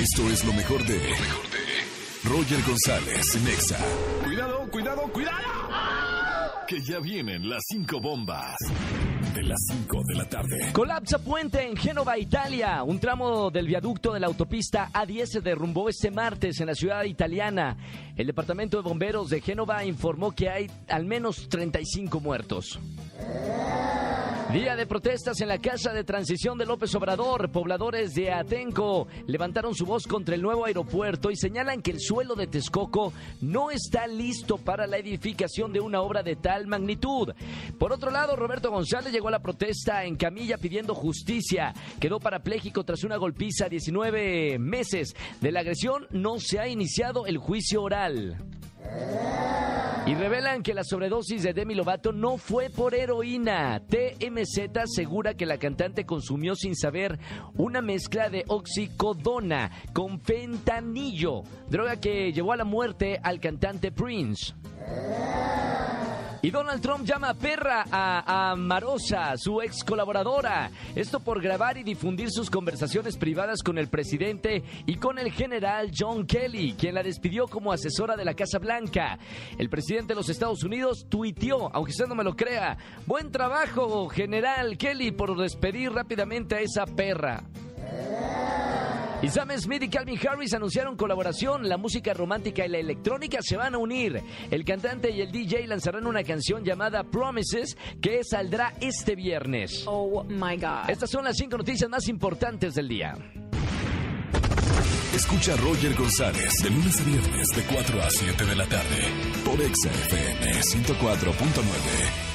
Esto es lo mejor de. Roger González, Nexa. Cuidado, cuidado, cuidado. Que ya vienen las cinco bombas. De las 5 de la tarde. Colapsa puente en Génova, Italia. Un tramo del viaducto de la autopista A10 se derrumbó este martes en la ciudad italiana. El departamento de bomberos de Génova informó que hay al menos 35 muertos. Día de protestas en la Casa de Transición de López Obrador. Pobladores de Atenco levantaron su voz contra el nuevo aeropuerto y señalan que el suelo de Texcoco no está listo para la edificación de una obra de tal magnitud. Por otro lado, Roberto González llegó a la protesta en camilla pidiendo justicia. Quedó parapléjico tras una golpiza a 19 meses. De la agresión no se ha iniciado el juicio oral. Y revelan que la sobredosis de Demi Lovato no fue por heroína. TMZ asegura que la cantante consumió sin saber una mezcla de oxicodona con fentanillo, droga que llevó a la muerte al cantante Prince. Y Donald Trump llama perra a, Marosa, su ex colaboradora. Esto por grabar y difundir sus conversaciones privadas con el presidente y con el general John Kelly, quien la despidió como asesora de la Casa Blanca. El presidente de los Estados Unidos tuiteó, aunque usted no me lo crea, buen trabajo, general Kelly, por despedir rápidamente a esa perra. Y Sam Smith y Calvin Harris anunciaron colaboración. La música romántica y la electrónica se van a unir. El cantante y el DJ lanzarán una canción llamada Promises que saldrá este viernes. Oh my God. Estas son las cinco noticias más importantes del día. Escucha a Roger González de lunes a viernes de 4 a 7 de la tarde por Exa FM 104.9.